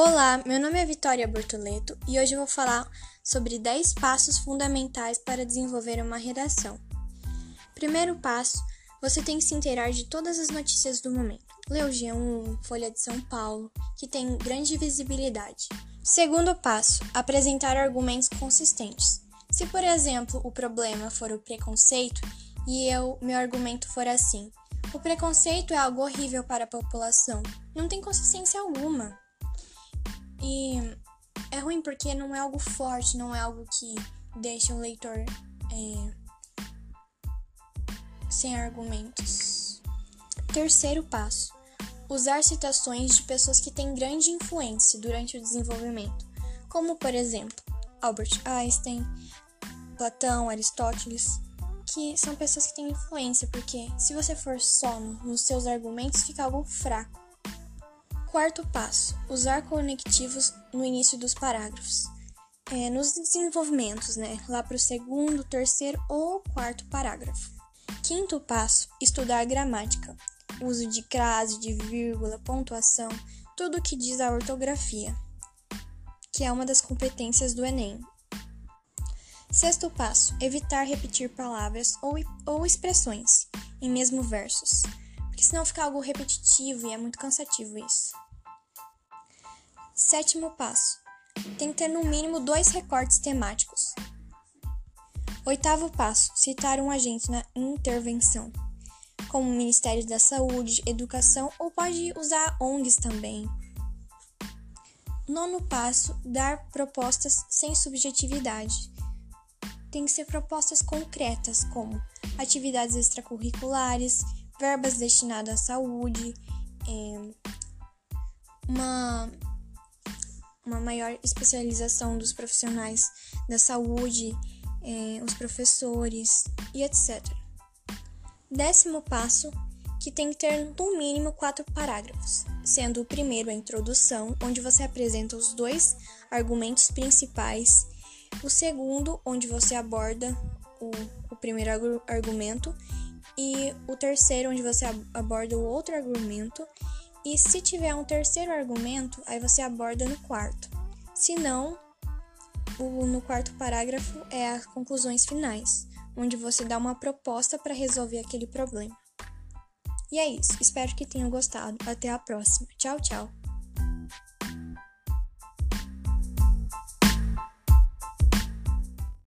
Olá, meu nome é Vitória Bortoleto e hoje vou falar sobre 10 passos fundamentais para desenvolver uma redação. Primeiro passo, você tem que se inteirar de todas as notícias do momento. O G1, Folha de São Paulo, que tem grande visibilidade. Segundo passo, apresentar argumentos consistentes. Se, por exemplo, o problema for o preconceito e eu, meu argumento for assim: o preconceito é algo horrível para a população, não tem consistência alguma. E é ruim porque não é algo forte, não é algo que deixa o leitor é, sem argumentos. Terceiro passo: usar citações de pessoas que têm grande influência durante o desenvolvimento, como por exemplo Albert Einstein, Platão, Aristóteles, que são pessoas que têm influência, porque se você for só nos seus argumentos, fica algo fraco. Quarto passo: usar conectivos no início dos parágrafos. É, nos desenvolvimentos, né? Lá para o segundo, terceiro ou quarto parágrafo. Quinto passo: estudar gramática. Uso de crase, de vírgula, pontuação, tudo o que diz a ortografia, que é uma das competências do Enem. Sexto passo: evitar repetir palavras ou, ou expressões em mesmo versos porque senão fica algo repetitivo e é muito cansativo isso. Sétimo passo: tem que ter no mínimo dois recortes temáticos. Oitavo passo: citar um agente na intervenção, como o Ministério da Saúde, Educação ou pode usar ONGs também. Nono passo: dar propostas sem subjetividade. Tem que ser propostas concretas, como atividades extracurriculares, verbas destinadas à saúde, é, uma, uma maior especialização dos profissionais da saúde, é, os professores e etc. Décimo passo, que tem que ter no mínimo quatro parágrafos, sendo o primeiro a introdução, onde você apresenta os dois argumentos principais, o segundo, onde você aborda o, o primeiro argumento e o terceiro, onde você aborda o outro argumento. E se tiver um terceiro argumento, aí você aborda no quarto. Se não, o, no quarto parágrafo é as conclusões finais, onde você dá uma proposta para resolver aquele problema. E é isso. Espero que tenham gostado. Até a próxima. Tchau, tchau.